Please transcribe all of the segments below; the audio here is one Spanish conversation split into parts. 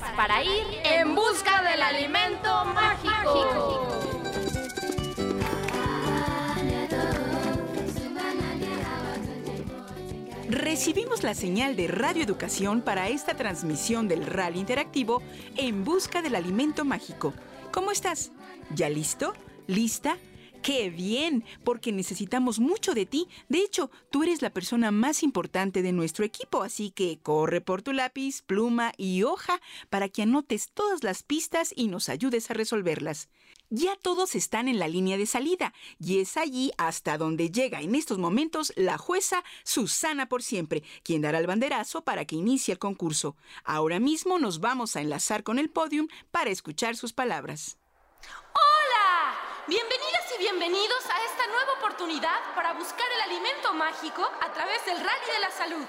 para ir en busca del alimento mágico. Recibimos la señal de Radio Educación para esta transmisión del rally interactivo En Busca del Alimento Mágico. ¿Cómo estás? ¿Ya listo? ¿Lista? ¡Qué bien! Porque necesitamos mucho de ti. De hecho, tú eres la persona más importante de nuestro equipo, así que corre por tu lápiz, pluma y hoja para que anotes todas las pistas y nos ayudes a resolverlas. Ya todos están en la línea de salida y es allí hasta donde llega en estos momentos la jueza Susana por siempre, quien dará el banderazo para que inicie el concurso. Ahora mismo nos vamos a enlazar con el podium para escuchar sus palabras. Bienvenidas y bienvenidos a esta nueva oportunidad para buscar el alimento mágico a través del Rally de la Salud.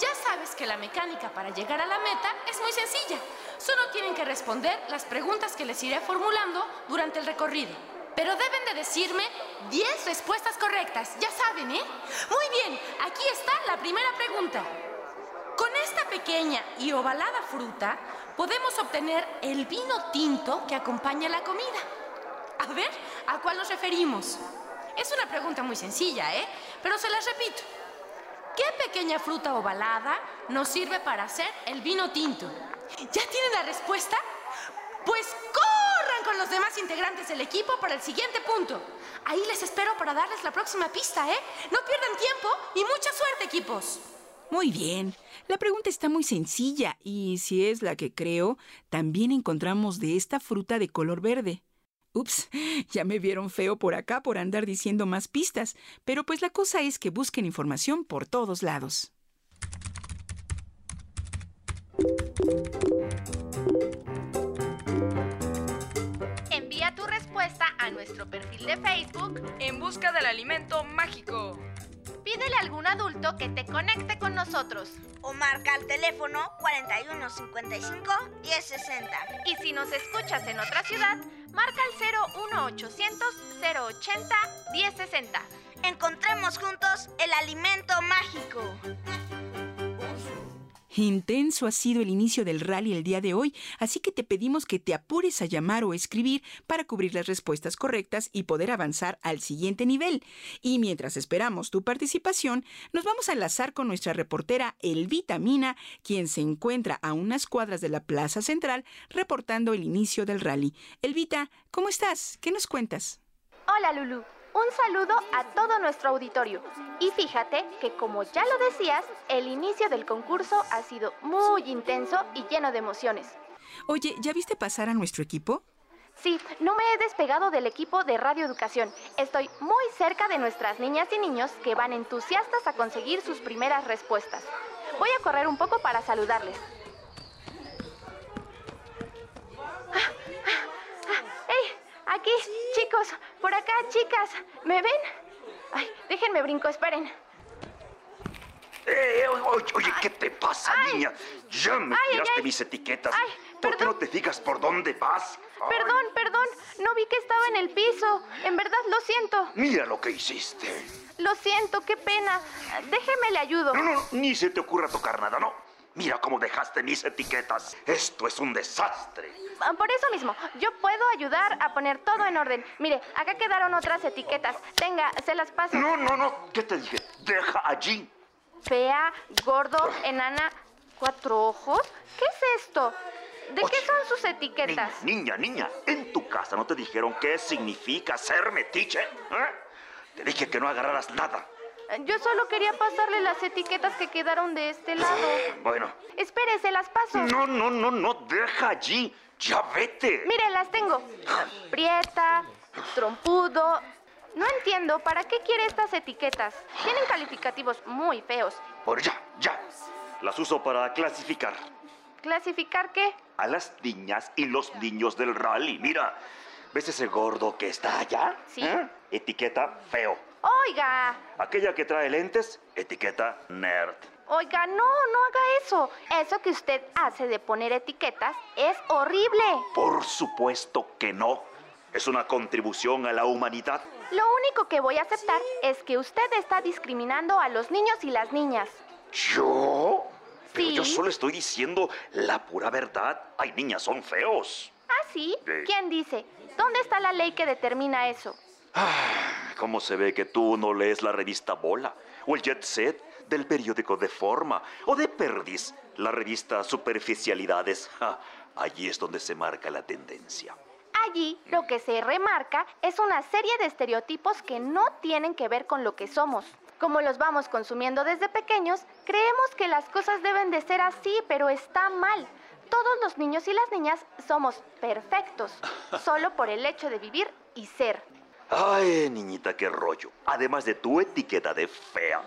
Ya sabes que la mecánica para llegar a la meta es muy sencilla. Solo tienen que responder las preguntas que les iré formulando durante el recorrido. Pero deben de decirme 10 respuestas correctas, ya saben, ¿eh? Muy bien, aquí está la primera pregunta. Con esta pequeña y ovalada fruta podemos obtener el vino tinto que acompaña la comida. A ver, ¿a cuál nos referimos? Es una pregunta muy sencilla, ¿eh? Pero se las repito. ¿Qué pequeña fruta ovalada nos sirve para hacer el vino tinto? ¿Ya tienen la respuesta? Pues corran con los demás integrantes del equipo para el siguiente punto. Ahí les espero para darles la próxima pista, ¿eh? No pierdan tiempo y mucha suerte, equipos. Muy bien. La pregunta está muy sencilla y si es la que creo, también encontramos de esta fruta de color verde. Ups, ya me vieron feo por acá por andar diciendo más pistas, pero pues la cosa es que busquen información por todos lados. Envía tu respuesta a nuestro perfil de Facebook. En busca del alimento mágico. Pídele a algún adulto que te conecte con nosotros. o marca al teléfono 4155 1060. Y si nos escuchas en otra ciudad, marca el 01800 080 1060. Encontremos juntos el alimento mágico. Intenso ha sido el inicio del rally el día de hoy, así que te pedimos que te apures a llamar o escribir para cubrir las respuestas correctas y poder avanzar al siguiente nivel. Y mientras esperamos tu participación, nos vamos a enlazar con nuestra reportera Elvita Mina, quien se encuentra a unas cuadras de la Plaza Central reportando el inicio del rally. Elvita, ¿cómo estás? ¿Qué nos cuentas? Hola Lulu, un saludo a todo nuestro auditorio. Y fíjate que como ya lo decías, el inicio del concurso ha sido muy intenso y lleno de emociones. Oye, ¿ya viste pasar a nuestro equipo? Sí, no me he despegado del equipo de Radio Educación. Estoy muy cerca de nuestras niñas y niños que van entusiastas a conseguir sus primeras respuestas. Voy a correr un poco para saludarles. Ah. Aquí, chicos, por acá, chicas. ¿Me ven? Ay, déjenme brinco, esperen. Eh, oye, oye, ¿qué te pasa, Ay. niña? Ya me Ay, tiraste ay. mis etiquetas. Ay, ¿Por qué no te fijas por dónde vas? Perdón, perdón, no vi que estaba en el piso. En verdad, lo siento. mira lo que hiciste. Lo siento, qué pena. Déjeme le ayudo. No, no, ni se te ocurra tocar nada, ¿no? Mira cómo dejaste mis etiquetas. Esto es un desastre. Ah, Por eso mismo, yo puedo ayudar a poner todo en orden. Mire, acá quedaron otras etiquetas. Tenga, se las paso. No, no, no. ¿Qué te dije? Deja allí. Fea, gordo, enana, cuatro ojos. ¿Qué es esto? ¿De qué son sus etiquetas? Niña, niña, en tu casa no te dijeron qué significa ser metiche. ¿eh? Te dije que no agarraras nada. Yo solo quería pasarle las etiquetas que quedaron de este lado. Bueno, Espere, se las paso. no, no, no, no, deja allí. Ya vete. Mire, las tengo. Prieta, trompudo. No entiendo, ¿para qué quiere estas etiquetas? Tienen calificativos muy feos. Por ya, ya. Las uso para clasificar ¿Clasificar qué? a las niñas y los niños del rally. Mira, ¿ves ese gordo que está allá? Sí. ¿Eh? Etiqueta feo. Oiga, Aquella que trae lentes, etiqueta nerd. oiga, no, no haga eso. Eso que usted hace de poner etiquetas es horrible. Por supuesto que no. Es una contribución a la humanidad. Lo único que voy a aceptar es que usted está discriminando a los niños y las niñas. ¿Yo? Pero Sí. yo solo estoy diciendo la pura verdad. Hay niñas, son feos. ¿Ah, sí? Sí. ¿Quién dice? ¿Dónde está la ley que determina eso? ¿Cómo se ve que tú no lees la revista Bola? ¿O el Jet Set del periódico de Forma? ¿O de Perdis, la revista Superficialidades? Ja, allí es donde se marca la tendencia. Allí lo que se remarca es una serie de estereotipos que no tienen que ver con lo que somos. Como los vamos consumiendo desde pequeños, creemos que las cosas deben de ser así, pero está mal. Todos los niños y las niñas somos perfectos, solo por el hecho de vivir y ser. Ay, niñita, qué rollo. Además de tu etiqueta de fea,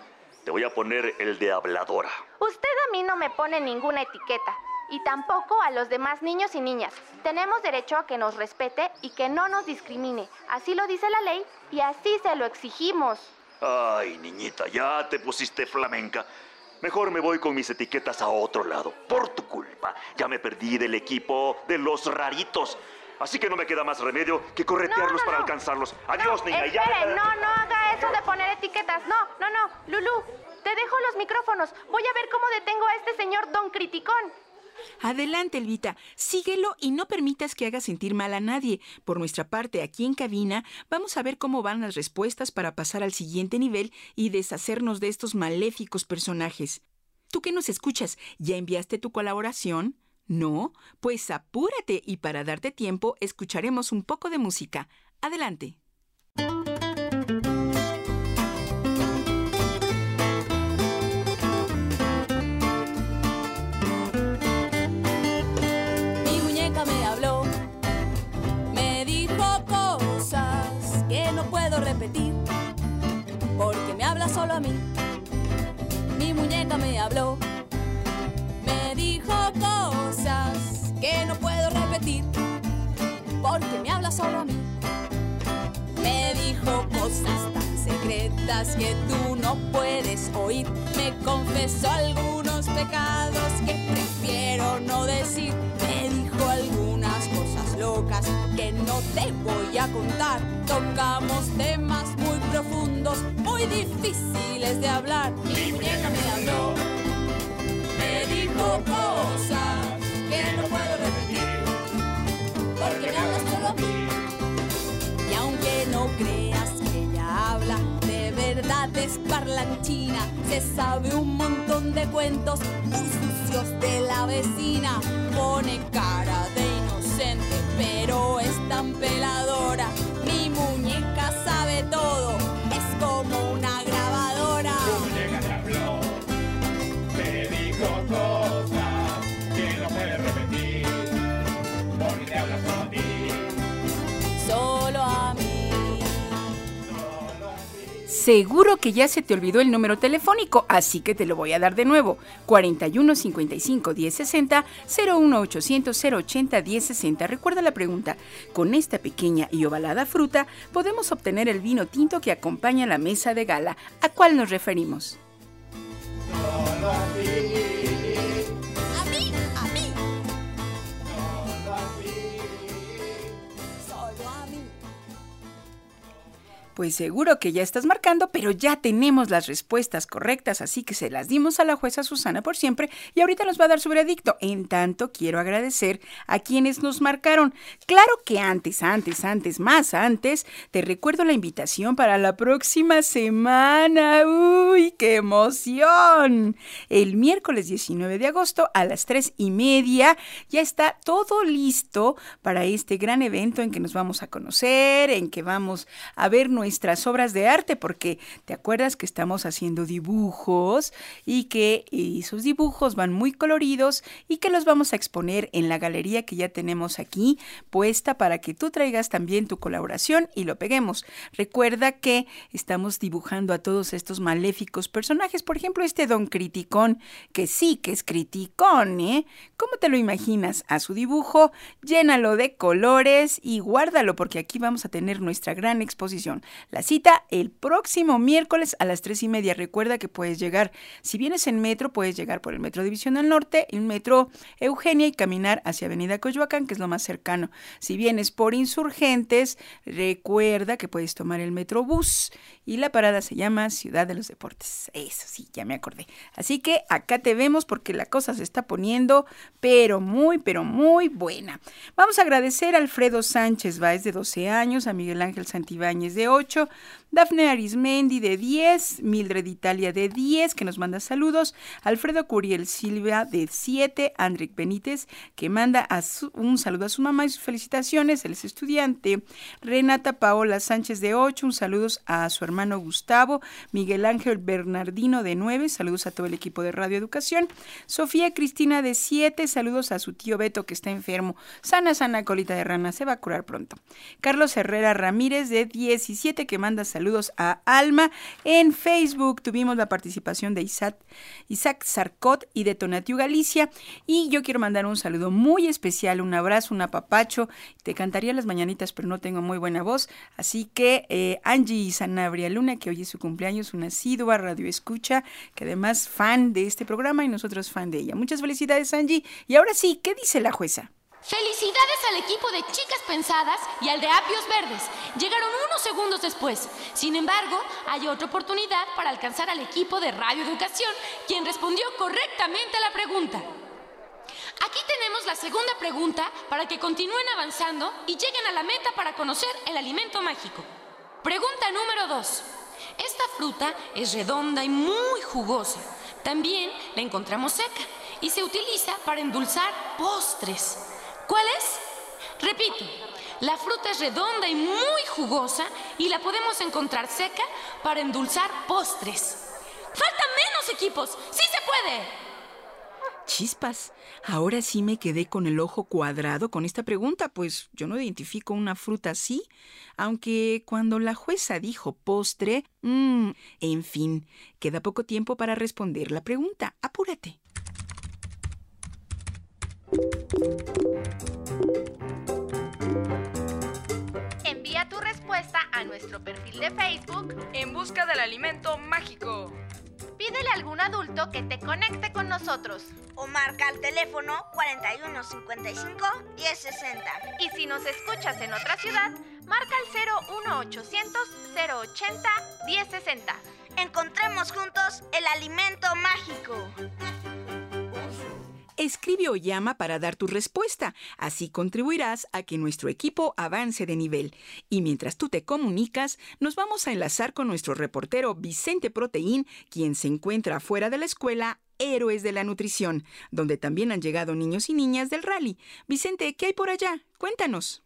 te voy a poner el de habladora. Usted a mí no me pone ninguna etiqueta. Y tampoco a los demás niños y niñas. Tenemos derecho a que nos respete y que no nos discrimine. Así lo dice la ley y así se lo exigimos. Ay, niñita, ya te pusiste flamenca. Mejor me voy con mis etiquetas a otro lado. Por tu culpa, ya me perdí del equipo de los raritos. Así que no me queda más remedio que corretearlos No, no, para no. alcanzarlos. Adiós, no, niña. espere, no, no haga eso de poner etiquetas. No, no, no. Lulú, te dejo los micrófonos. Voy a ver cómo detengo a este señor don Criticón. Adelante, Elvita, síguelo y no permitas que haga sentir mal a nadie. Por nuestra parte, aquí en cabina, vamos a ver cómo van las respuestas para pasar al siguiente nivel y deshacernos de estos maléficos personajes. ¿Tú que nos escuchas? ¿Ya enviaste tu colaboración? ¿No? Pues apúrate y para darte tiempo escucharemos un poco de música. Adelante. Mi muñeca me habló, me dijo cosas que no puedo repetir, porque me habla solo a mí. Mi muñeca me habló, me dijo cosas que no puedo repetir, porque me habla solo a mí. Me dijo cosas tan secretas que tú no puedes oír. Me confesó algunos pecados que prefiero no decir. Me dijo algunas cosas locas que no te voy a contar. Tocamos temas muy profundos, muy difíciles de hablar. Mi muñeca me habló, cosas que no puedo repetir. Porque me hablas solo a mí. Y aunque no creas que ella habla, de verdad es parlanchina. Se sabe un montón de cuentos muy sucios de la vecina. Pone cara de inocente, pero es tan peladora. Mi muñeca sabe todo, es como Seguro que ya se te olvidó el número telefónico, así que te lo voy a dar de nuevo. 41 55 10 60 01 800 080 10 60. Recuerda la pregunta. Con esta pequeña y ovalada fruta podemos obtener el vino tinto que acompaña la mesa de gala. ¿A cuál nos referimos? Pues seguro que ya estás marcando, pero ya tenemos las respuestas correctas, así que se las dimos a la jueza Susana por siempre y ahorita nos va a dar su veredicto. En tanto, quiero agradecer a quienes nos marcaron. Claro que antes, antes, antes, más antes, te recuerdo la invitación para la próxima semana. ¡Uy, qué emoción! El miércoles 19 de agosto a las 3 y media ya está todo listo para este gran evento en que nos vamos a conocer, en que vamos a ver nuestras obras de arte, porque te acuerdas que estamos haciendo dibujos y que esos dibujos van muy coloridos y que los vamos a exponer en la galería que ya tenemos aquí puesta para que tú traigas también tu colaboración y lo peguemos. Recuerda que estamos dibujando a todos estos maléficos personajes, por ejemplo, este don Criticón, que sí que es criticón, ¿eh? ¿Cómo te lo imaginas? A su dibujo, llénalo de colores y guárdalo porque aquí vamos a tener nuestra gran exposición. La cita el próximo miércoles a las tres y media. Recuerda que puedes llegar, si vienes en metro, puedes llegar por el Metro División del Norte, el Metro Eugenia y caminar hacia Avenida Coyoacán, que es lo más cercano. Si vienes por Insurgentes, recuerda que puedes tomar el Metrobús y la parada se llama Ciudad de los Deportes. Eso sí, ya me acordé. Así que acá te vemos porque la cosa se está poniendo, pero muy, pero muy buena. Vamos a agradecer a Alfredo Sánchez Báez de 12 años, a Miguel Ángel Santibáñez de 8, 8 Dafne Arismendi de 10, Mildred Italia de 10, que nos manda saludos, Alfredo Curiel Silva de 7, Andrick Benítez, que manda un saludo a su mamá y sus felicitaciones, él es estudiante, Renata Paola Sánchez de 8, un saludo a su hermano Gustavo, Miguel Ángel Bernardino de 9, saludos a todo el equipo de Radio Educación, Sofía Cristina de 7, saludos a su tío Beto que está enfermo, sana, sana colita de rana, se va a curar pronto. Carlos Herrera Ramírez de 17, que manda saludos a Alma. En Facebook tuvimos la participación de Isaac, Isaac Sarcot y de Tonatiu Galicia. Y yo quiero mandar un saludo muy especial, un abrazo, un apapacho. Te cantaría las mañanitas, pero no tengo muy buena voz. Así que eh, Angie Sanabria Luna, que hoy es su cumpleaños, una asidua radio escucha, que además fan de este programa y nosotros fan de ella. Muchas felicidades, Angie. Y ahora sí, ¿qué dice la jueza? Felicidades al equipo de Chicas Pensadas y al de Apios Verdes. Llegaron unos segundos después. Sin embargo, hay otra oportunidad para alcanzar al equipo de Radio Educación, quien respondió correctamente a la pregunta. Aquí tenemos la segunda pregunta para que continúen avanzando y lleguen a la meta para conocer el alimento mágico. Pregunta número 2. Esta fruta es redonda y muy jugosa. También la encontramos seca y se utiliza para endulzar postres. ¿Cuál es? Repito, la fruta es redonda y muy jugosa y la podemos encontrar seca para endulzar postres. ¡Faltan menos equipos! ¡Sí se puede! Chispas, ahora sí me quedé con el ojo cuadrado con esta pregunta, pues yo no identifico una fruta así, aunque cuando la jueza dijo postre, mmm, en fin, queda poco tiempo para responder la pregunta. Apúrate. Envía tu respuesta a nuestro perfil de Facebook En busca del alimento mágico. Pídele a algún adulto que te conecte con nosotros. O marca al teléfono 4155 1060. Y si nos escuchas en otra ciudad, marca al 01800 080 1060. Encontremos juntos el alimento mágico. Escribe o llama para dar tu respuesta. Así contribuirás a que nuestro equipo avance de nivel. Y mientras tú te comunicas, nos vamos a enlazar con nuestro reportero Vicente Proteín, quien se encuentra fuera de la escuela Héroes de la Nutrición, donde también han llegado niños y niñas del rally. Vicente, ¿qué hay por allá? Cuéntanos.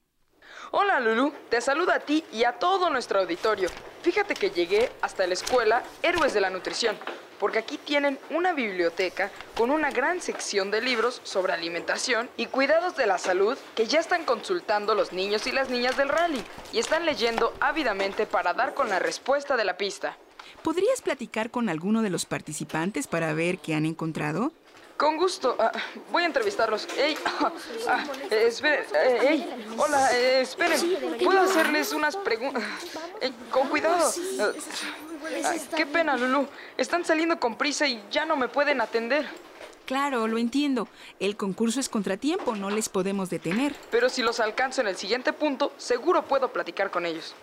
Hola Lulu, te saludo a ti y a todo nuestro auditorio. Fíjate que llegué hasta la escuela Héroes de la Nutrición, porque aquí tienen una biblioteca con una gran sección de libros sobre alimentación y cuidados de la salud que ya están consultando los niños y las niñas del rally y están leyendo ávidamente para dar con la respuesta de la pista. ¿Podrías platicar con alguno de los participantes para ver qué han encontrado? Con gusto. Ah, voy a entrevistarlos. ¡Ey! Ah, ah, eh, esperen. eh, ¡Ey! Hola, eh, esperen. ¿Puedo hacerles unas preguntas? Eh, con cuidado. Ah, qué pena, Lulu. Están saliendo con prisa y ya no me pueden atender. Claro, lo entiendo. El concurso es contratiempo, no les podemos detener. Pero si los alcanzo en el siguiente punto, seguro puedo platicar con ellos.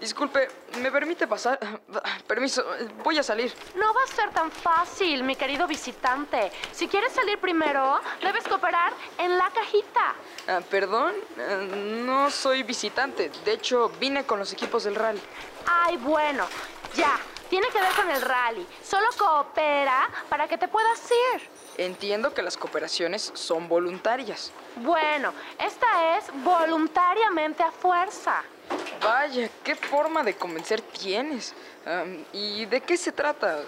Disculpe, ¿me permite pasar? Permiso, voy a salir. No va a ser tan fácil, mi querido visitante. Si quieres salir primero, debes cooperar en la cajita. Ah, Perdón, Ah, no soy visitante. De hecho, vine con los equipos del rally. Ay, bueno, ya. Tiene que ver con el rally. Solo coopera para que te puedas ir. Entiendo que las cooperaciones son voluntarias. Bueno, esta es voluntariamente a fuerza. Vaya, qué forma de convencer tienes. ¿Y de qué se trata?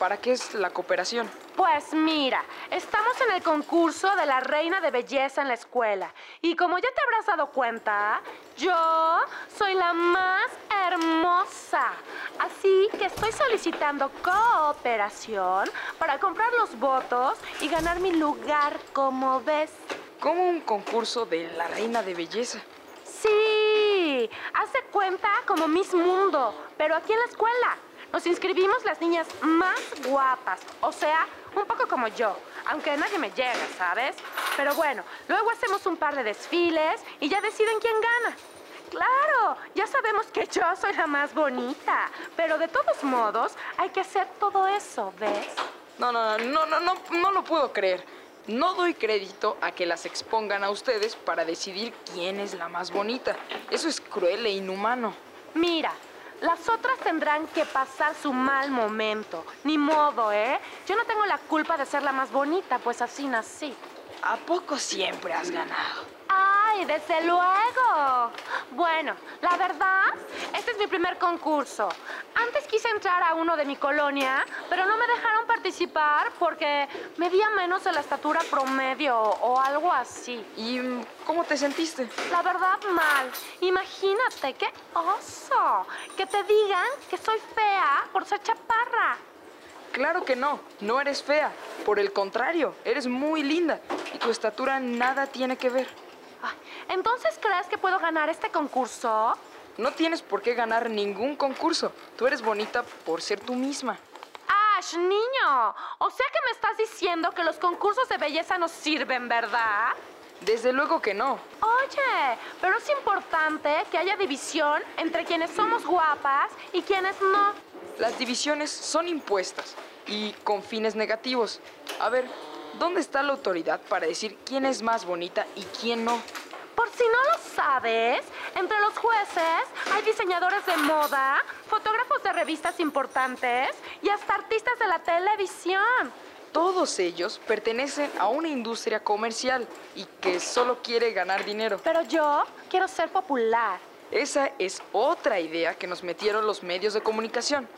¿Para qué es la cooperación? Pues mira, estamos en el concurso de la reina de belleza en la escuela. Y como ya te habrás dado cuenta, yo soy la más hermosa. Así que estoy solicitando cooperación para comprar los votos y ganar mi lugar, como ves. ¿Cómo un concurso de la reina de belleza? Sí, Hace cuenta como Miss Mundo, pero aquí en la escuela. Nos inscribimos las niñas más guapas, o sea, un poco como yo, aunque nadie me llega, ¿sabes? Pero bueno, luego hacemos un par de desfiles y ya deciden quién gana. Claro, ya sabemos que yo soy la más bonita, pero de todos modos hay que hacer todo eso, ¿ves? No, no, no, no, no, no lo puedo creer. No doy crédito a que las expongan a ustedes para decidir quién es la más bonita. Eso es cruel e inhumano. Mira, las otras tendrán que pasar su mal momento. Ni modo, ¿eh? Yo no tengo la culpa de ser la más bonita, pues así nací. ¿A poco siempre has ganado? ¡Ay, desde luego! Bueno, la verdad, este es mi primer concurso. Antes quise entrar a uno de mi colonia, pero no me dejaron participar porque medía menos de la estatura promedio o algo así. ¿Y cómo te sentiste? La verdad, mal. Imagínate, qué oso. Que te digan que soy fea por ser chaparra. Claro que no, no eres fea. Por el contrario, eres muy linda y tu estatura nada tiene que ver. Entonces, ¿crees que puedo ganar este concurso? No tienes por qué ganar ningún concurso. Tú eres bonita por ser tú misma. Ash, niño. O sea que me estás diciendo que los concursos de belleza no sirven, ¿verdad? Desde luego que no. Oye, pero es importante que haya división entre quienes somos guapas y quienes no. Las divisiones son impuestas y con fines negativos. A ver, ¿dónde está la autoridad para decir quién es más bonita y quién no? Por si no lo sabes, entre los jueces hay diseñadores de moda, fotógrafos de revistas importantes y hasta artistas de la televisión. Todos ellos pertenecen a una industria comercial y que solo quiere ganar dinero. Pero yo quiero ser popular. Esa es otra idea que nos metieron los medios de comunicación.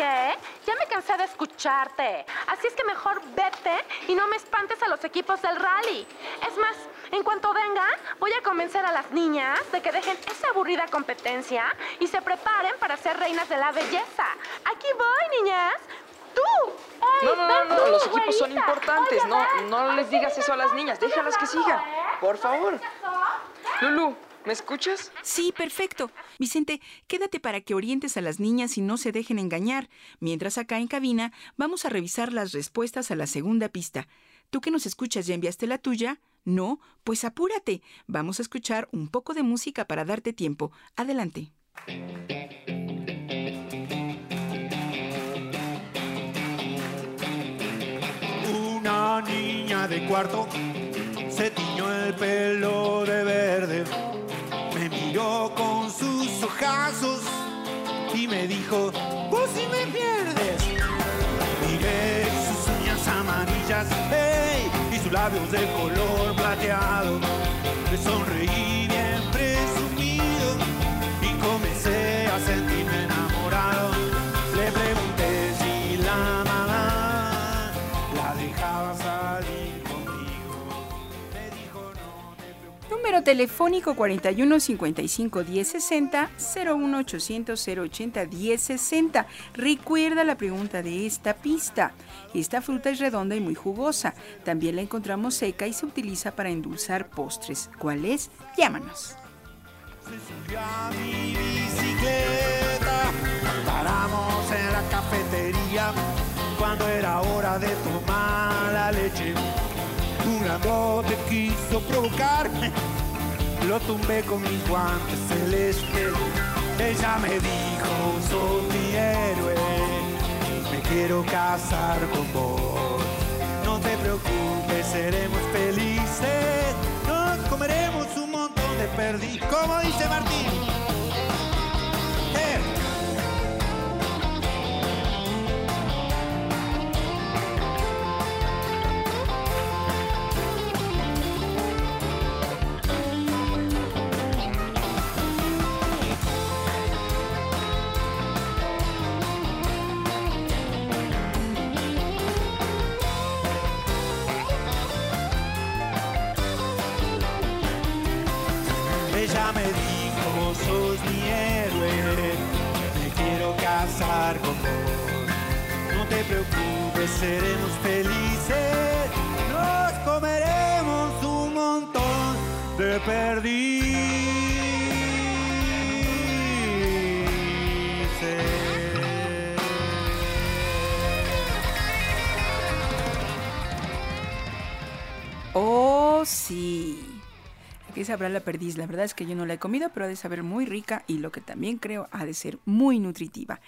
¿Sabes qué? Ya me cansé de escucharte. Así es que mejor vete y no me espantes a los equipos del rally. Es más, en cuanto venga, voy a convencer a las niñas de que dejen esa aburrida competencia y se preparen para ser reinas de la belleza. Aquí voy, niñas. ¡Tú! no, no, no, los equipos son importantes. no, no les digas eso a las niñas. Déjalas que sigan. Por favor. Lulu, ¿Me escuchas? Sí, perfecto. Vicente, quédate para que orientes a las niñas y no se dejen engañar. Mientras acá en cabina vamos a revisar las respuestas a la segunda pista. ¿Tú que nos escuchas ya enviaste la tuya? No, pues apúrate. Vamos a escuchar un poco de música para darte tiempo. Adelante. Una niña de cuarto se tiñó el pelo de y me dijo, vos si me pierdes. Miré sus uñas amarillas hey, y sus labios de color plateado. Le sonreí Telefónico 41 55 1060 01 800 080 1060. Recuerda la pregunta de esta pista. Esta fruta es redonda y muy jugosa. También la encontramos seca y se utiliza para endulzar postres. ¿Cuál es? Llámanos. a mi bicicleta, paramos en la cafetería cuando era hora de tomar la leche. Un grandote quiso provocarme lo tumbé con mis guantes celestes. Ella me dijo, sos mi héroe, me quiero casar con vos. No te preocupes, seremos felices, nos comeremos un montón de perdiz, como dice Martín. casar con vos. No te preocupes, seremos felices. Nos comeremos un montón de perdices. Oh, sí. Aquí sabrá la perdiz. La verdad es que yo no la he comido, pero ha de saber muy rica y lo que también creo ha de ser muy nutritiva.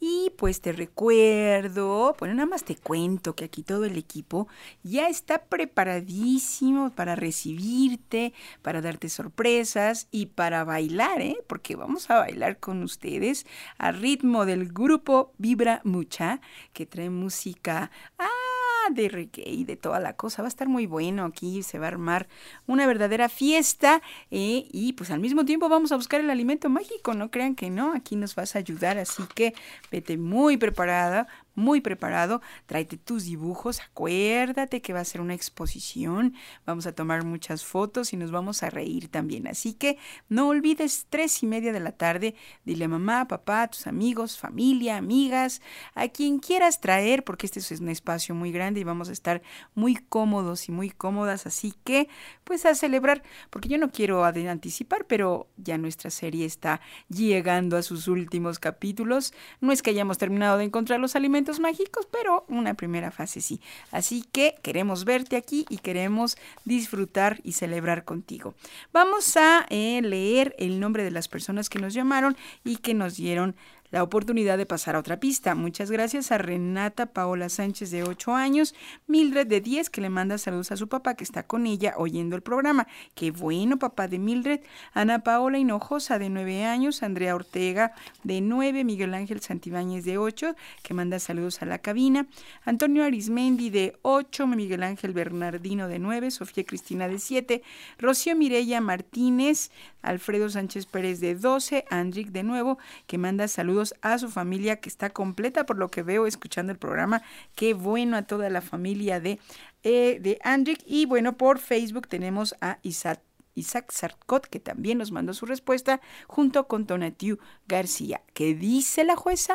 Y pues te recuerdo, bueno, nada más te cuento que aquí todo el equipo ya está preparadísimo para recibirte, para darte sorpresas y para bailar, ¿eh? Porque vamos a bailar con ustedes a ritmo del grupo Vibra Mucha, que trae música. ¡Ah! De reggae y de toda la cosa. Va a estar muy bueno aquí, se va a armar una verdadera fiesta eh, y pues al mismo tiempo vamos a buscar el alimento mágico, no crean que no, aquí nos vas a ayudar, así que vete muy preparada, muy preparado, tráete tus dibujos, acuérdate que va a ser una exposición, vamos a tomar muchas fotos y nos vamos a reír también. Así que no olvides tres y media de la tarde, dile a mamá, papá, tus amigos, familia, amigas, a quien quieras traer, porque este es un espacio muy grande y vamos a estar muy cómodos y muy cómodas, así que pues a celebrar, porque yo no quiero anticipar, pero ya nuestra serie está llegando a sus últimos capítulos. No es que hayamos terminado de encontrar los alimentos, mágicos, pero una primera fase sí. Así que queremos verte aquí y queremos disfrutar y celebrar contigo. Vamos a eh, leer el nombre de las personas que nos llamaron y que nos dieron la oportunidad de pasar a otra pista. Muchas gracias a Renata Paola Sánchez de 8 años, Mildred de 10 que le manda saludos a su papá que está con ella oyendo el programa. Qué bueno papá de Mildred. Ana Paola Hinojosa de 9 años, Andrea Ortega de 9, Miguel Ángel Santibáñez de 8 que manda saludos a la cabina, Antonio Arismendi de 8, Miguel Ángel Bernardino de 9, Sofía Cristina de 7, Rocío Mireya Martínez, Alfredo Sánchez Pérez de 12, Andrick de nuevo que manda saludos a su familia que está completa por lo que veo escuchando el programa. Qué bueno a toda la familia de, eh, de Andrick. Y bueno, por Facebook tenemos a Isaac. Isaac Sarkot, que también nos mandó su respuesta, junto con Tonatiu García. ¿Qué dice la jueza?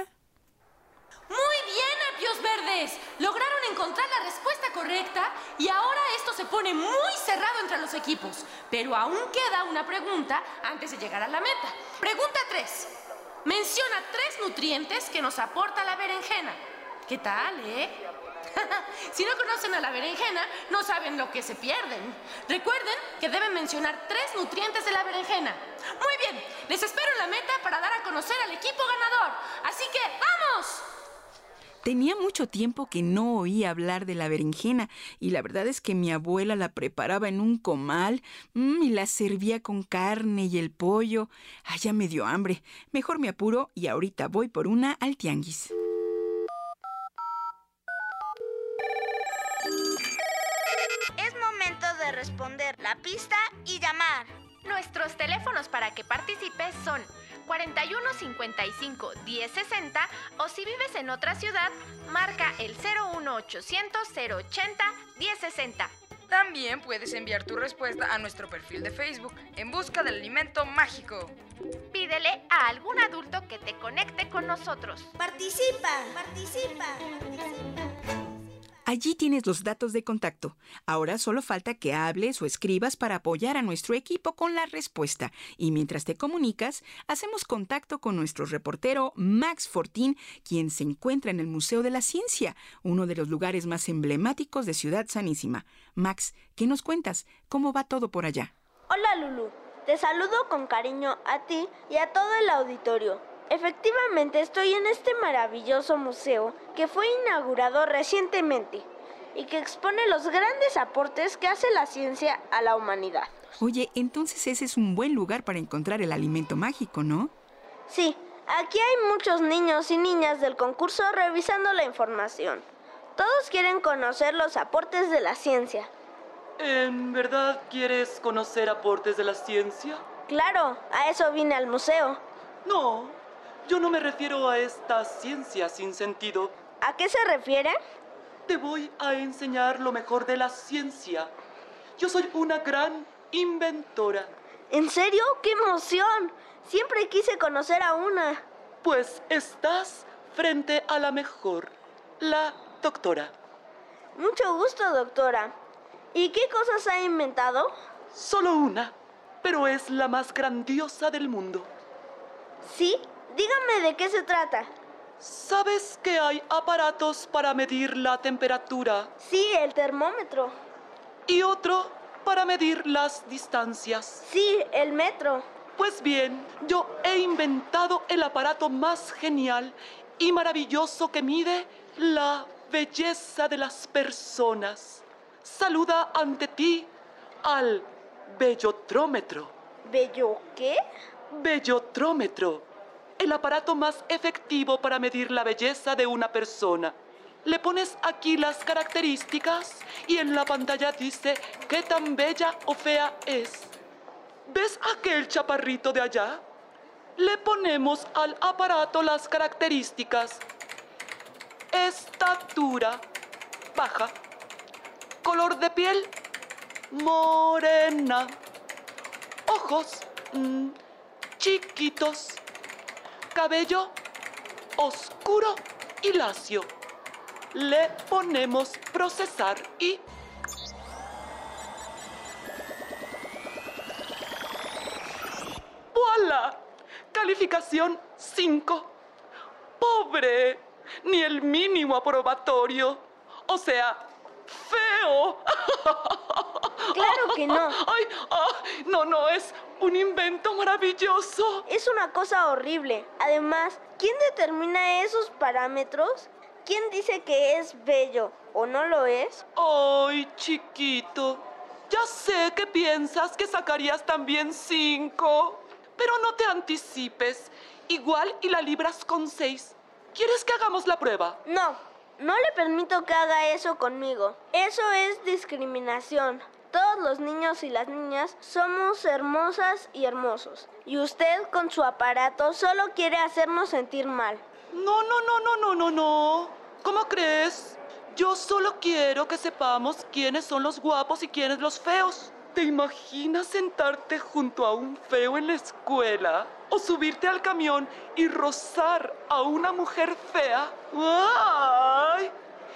Muy bien, Apios Verdes. Lograron encontrar la respuesta correcta y ahora esto se pone muy cerrado entre los equipos. Pero aún queda una pregunta antes de llegar a la meta. Pregunta 3. Menciona tres nutrientes que nos aporta la berenjena. ¿Qué tal, eh? si no conocen a la berenjena, no saben lo que se pierden. Recuerden que deben mencionar tres nutrientes de la berenjena. Muy bien, les espero en la meta para dar a conocer al equipo ganador. Así que, ¡vamos! Tenía mucho tiempo que no oía hablar de la berenjena y la verdad es que mi abuela la preparaba en un comal mm, y la servía con carne y el pollo. Ah, ya me dio hambre. Mejor me apuro y ahorita voy por una al tianguis. Es momento de responder la pista y llamar. Nuestros teléfonos para que participes son 41 55 1060 o si vives en otra ciudad, marca el 01800 080 1060. También puedes enviar tu respuesta a nuestro perfil de Facebook en busca del alimento mágico. Pídele a algún adulto que te conecte con nosotros. Participa, participa, participa. Allí tienes los datos de contacto. Ahora solo falta que hables o escribas para apoyar a nuestro equipo con la respuesta. Y mientras te comunicas, hacemos contacto con nuestro reportero Max Fortín, quien se encuentra en el Museo de la Ciencia, uno de los lugares más emblemáticos de Ciudad Sanísima. Max, ¿qué nos cuentas? ¿Cómo va todo por allá? Hola Lulu, te saludo con cariño a ti y a todo el auditorio. Efectivamente, estoy en este maravilloso museo que fue inaugurado recientemente y que expone los grandes aportes que hace la ciencia a la humanidad. Oye, entonces ese es un buen lugar para encontrar el alimento mágico, ¿no? Sí, aquí hay muchos niños y niñas del concurso revisando la información. Todos quieren conocer los aportes de la ciencia. ¿En verdad quieres conocer aportes de la ciencia? Claro, a eso vine al museo. No, yo no me refiero a esta ciencia sin sentido. ¿A qué se refiere? Te voy a enseñar lo mejor de la ciencia. Yo soy una gran inventora. ¿En serio? ¡Qué emoción! Siempre quise conocer a una. Pues estás frente a la mejor, la doctora. Mucho gusto, doctora. ¿Y qué cosas ha inventado? Solo una, pero es la más grandiosa del mundo. ¿Sí? Dígame de qué se trata. ¿Sabes que hay aparatos para medir la temperatura? Sí, el termómetro. Y otro para medir las distancias. Sí, el metro. Pues bien, yo he inventado el aparato más genial y maravilloso que mide la belleza de las personas. Saluda ante ti al bellotrómetro. ¿Bello qué? Bellotrómetro. El aparato más efectivo para medir la belleza de una persona. Le pones aquí las características y en la pantalla dice qué tan bella o fea es. ¿Ves aquel chaparrito de allá? Le ponemos al aparato las características. Estatura baja. Color de piel morena. Ojos mm, chiquitos. Cabello oscuro y lacio. Le ponemos procesar y ¡Voilà! Calificación 5. Pobre, ni el mínimo aprobatorio. O sea, feo. Claro que no. Ay, ah, no, no, es un invento maravilloso. Es una cosa horrible. Además, ¿quién determina esos parámetros? ¿Quién dice que es bello o no lo es? Ay, chiquito. Ya sé que piensas que sacarías también cinco. Pero no te anticipes. Igual y la libras con seis. ¿Quieres que hagamos la prueba? No, no le permito que haga eso conmigo. Eso es discriminación. Todos los niños y las niñas somos hermosas y hermosos. Y usted con su aparato solo quiere hacernos sentir mal. No, no, no, no, no, no, no. ¿Cómo crees? Yo solo quiero que sepamos quiénes son los guapos y quiénes los feos. ¿Te imaginas sentarte junto a un feo en la escuela? ¿O subirte al camión y rozar a una mujer fea? ¡Ay!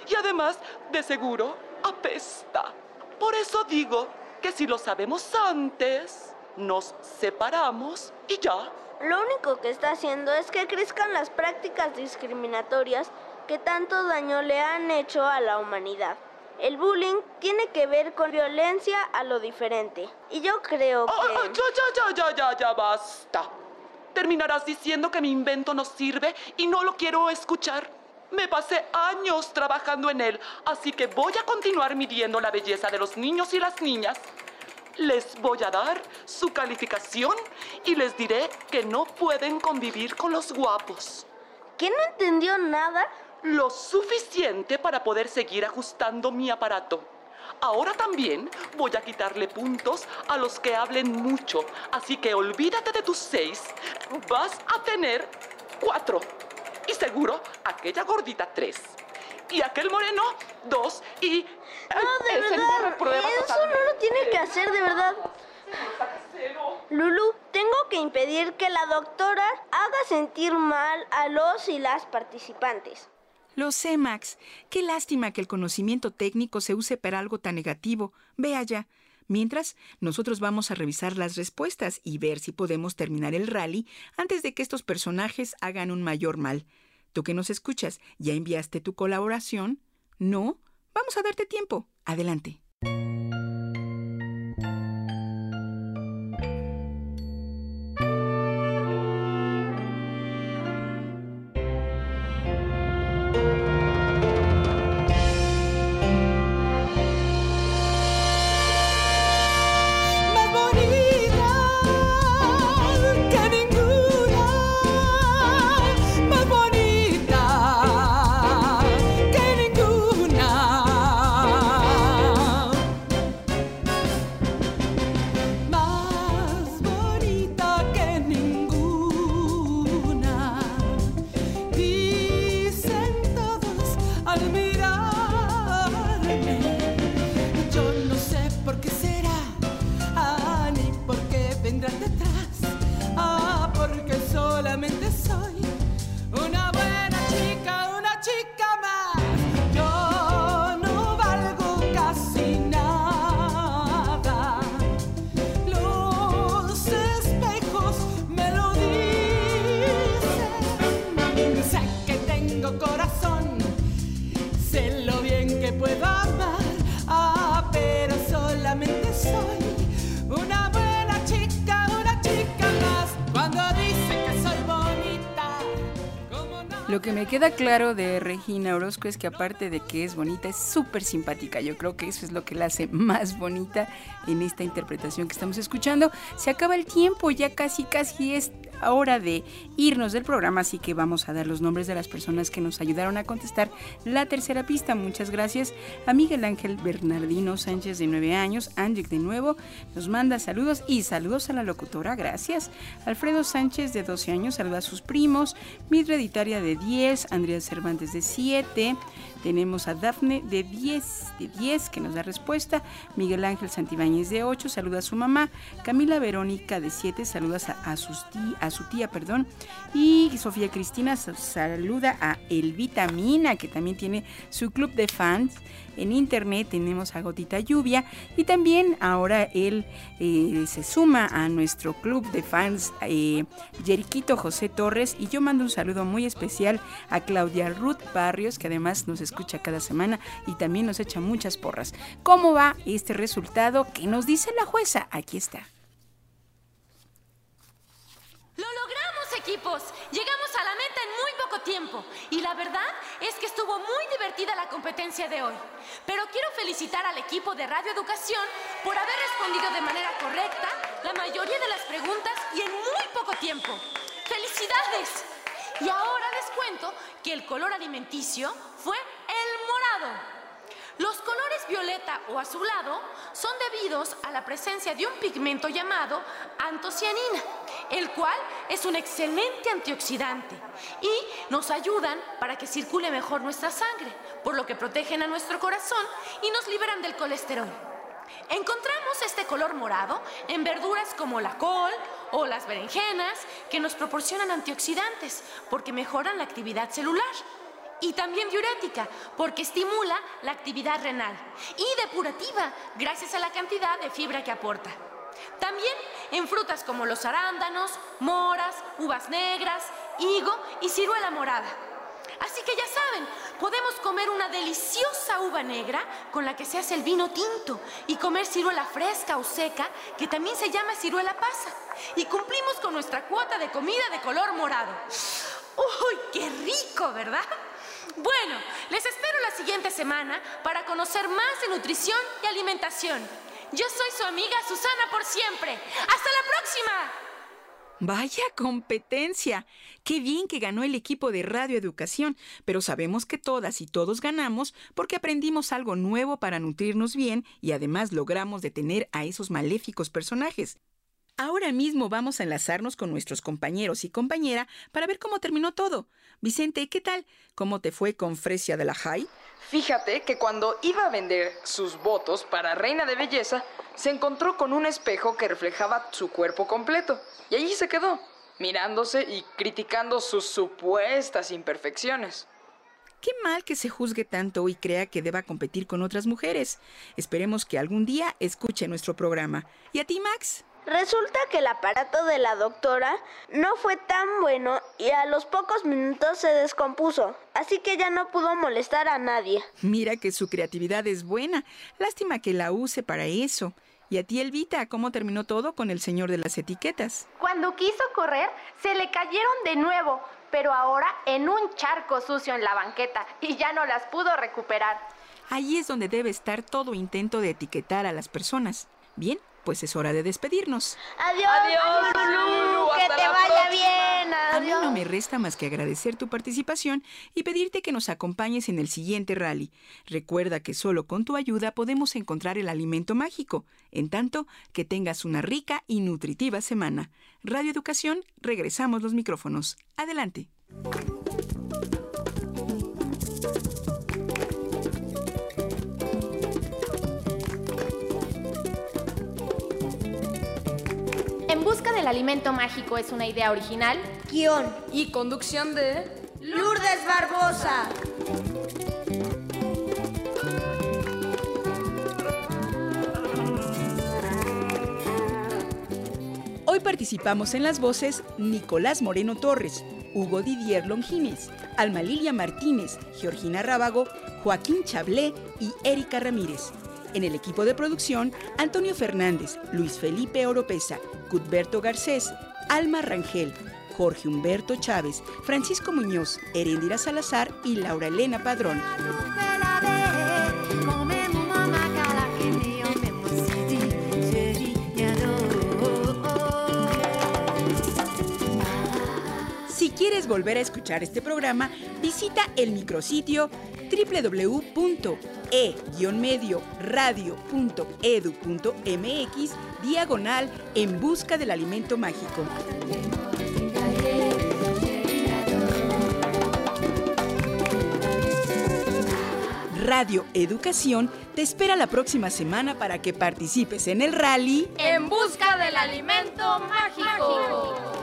Y además, de seguro, apesta. Por eso digo que si lo sabemos antes, nos separamos y ya. Lo único que está haciendo es que crezcan las prácticas discriminatorias que tanto daño le han hecho a la humanidad. El bullying tiene que ver con violencia a lo diferente. Y yo creo que... Ah, ya, ya, ya, ya, ya, ya, basta. Terminarás diciendo que mi invento no sirve y no lo quiero escuchar. Me pasé años trabajando en él, así que voy a continuar midiendo la belleza de los niños y las niñas. Les voy a dar su calificación y les diré que no pueden convivir con los guapos. ¿Que no entendió nada? Lo suficiente para poder seguir ajustando mi aparato. Ahora también voy a quitarle puntos a los que hablen mucho, así que olvídate de tus seis. Vas a tener cuatro. Y seguro aquella gordita tres. Y aquel moreno dos. Y... No, de verdad. Eso totalmente. no lo tiene que hacer, de verdad. Lulu, tengo que impedir que la doctora haga sentir mal a los y las participantes. Lo sé, Max. Qué lástima que el conocimiento técnico se use para algo tan negativo. Ve allá. Mientras, nosotros vamos a revisar las respuestas y ver si podemos terminar el rally antes de que estos personajes hagan un mayor mal. Tú que nos escuchas, ¿ya enviaste tu colaboración? ¿No? Vamos a darte tiempo. Adelante. Queda claro de Regina Orozco es que aparte de que es bonita, es súper simpática. Yo creo que eso es lo que la hace más bonita en esta interpretación que estamos escuchando. Se acaba el tiempo, ya casi, casi es hora de irnos del programa, así que vamos a dar los nombres de las personas que nos ayudaron a contestar la tercera pista. Muchas gracias a Miguel Ángel Bernardino Sánchez de 9 años, Angic de nuevo, nos manda saludos y saludos a la locutora, gracias. Alfredo Sánchez de 12 años, saluda a sus primos, mi Editaria de 10, Andrea Cervantes de 7, tenemos a Dafne de 10, de 10 que nos da respuesta. Miguel Ángel Santibáñez de 8, saluda a su mamá. Camila Verónica de 7, saludas a, a, sus a su tía, perdón. Y Sofía Cristina saluda a El Vitamina, que también tiene su club de fans. En internet tenemos a Gotita Lluvia y también ahora él eh, se suma a nuestro club de fans eh, José Torres y yo mando un saludo muy especial a Claudia Ruth Barrios que además nos escucha cada semana y también nos echa muchas porras. ¿Cómo va este resultado? ¿Qué nos dice la jueza? Aquí está. ¡Lo logramos, equipos! Llegamos a la meta en muy poco tiempo. Y la verdad es que estuvo muy divertida la competencia de hoy. Pero quiero felicitar al equipo de Radio Educación por haber respondido de manera correcta la mayoría de las preguntas y en muy poco tiempo. ¡Felicidades! Y ahora les cuento que el color alimenticio fue el morado. Los colores violeta o azulado son debidos a la presencia de un pigmento llamado antocianina, el cual es un excelente antioxidante y nos ayudan para que circule mejor nuestra sangre, por lo que protegen a nuestro corazón y nos liberan del colesterol. Encontramos este color morado en verduras como la col o las berenjenas que nos proporcionan antioxidantes porque mejoran la actividad celular y también diurética, porque estimula la actividad renal, y depurativa, gracias a la cantidad de fibra que aporta. También en frutas como los arándanos, moras, uvas negras, higo y ciruela morada. Así que ya saben, podemos comer una deliciosa uva negra con la que se hace el vino tinto y comer ciruela fresca o seca que también se llama ciruela pasa. Y cumplimos con nuestra cuota de comida de color morado. ¡Uy, qué rico, ¿verdad? Bueno, les espero la siguiente semana para conocer más de nutrición y alimentación. Yo soy su amiga Susana por siempre. ¡Hasta la próxima! Vaya competencia. Qué bien que ganó el equipo de Radio Educación, pero sabemos que todas y todos ganamos porque aprendimos algo nuevo para nutrirnos bien y además logramos detener a esos maléficos personajes. Ahora mismo vamos a enlazarnos con nuestros compañeros y compañera para ver cómo terminó todo. Vicente, ¿qué tal? ¿Cómo te fue con Fresia de la High? Fíjate que cuando iba a vender sus votos para reina de belleza, se encontró con un espejo que reflejaba su cuerpo completo. Y allí se quedó, mirándose y criticando sus supuestas imperfecciones. Qué mal que se juzgue tanto y crea que deba competir con otras mujeres. Esperemos que algún día escuche nuestro programa. ¿Y a ti, Max? Resulta que el aparato de la doctora no fue tan bueno y a los pocos minutos se descompuso, así que ya no pudo molestar a nadie. Mira que su creatividad es buena. Lástima que la use para eso. ¿Y a ti, Elvita, cómo terminó todo con el señor de las etiquetas? Cuando quiso correr, se le cayeron de nuevo, pero ahora en un charco sucio en la banqueta y ya no las pudo recuperar. Ahí es donde debe estar todo intento de etiquetar a las personas. Bien, pues es hora de despedirnos. Adiós, adiós, Lulu, que te vaya bien. Adiós. A mí no me resta más que agradecer tu participación y pedirte que nos acompañes en el siguiente rally. Recuerda que solo con tu ayuda podemos encontrar el alimento mágico. En tanto, que tengas una rica y nutritiva semana. Radio Educación, regresamos los micrófonos. Adelante. Del alimento mágico es una idea original. Guión. Y conducción de... Lourdes Barbosa. Hoy participamos en las voces Nicolás Moreno Torres, Hugo Didier Longines, Alma Lilia Martínez, Georgina Rábago, Joaquín Chablé y Erika Ramírez. En el equipo de producción, Antonio Fernández, Luis Felipe Oropesa, Cudberto Garcés, Alma Rangel, Jorge Humberto Chávez, Francisco Muñoz, Herendira Salazar y Laura Elena Padrón. Si quieres volver a escuchar este programa, visita el micrositio www.e-medioradio.edu.mx diagonal en busca del alimento mágico. Radio Educación te espera la próxima semana para que participes en el rally En busca del alimento mágico.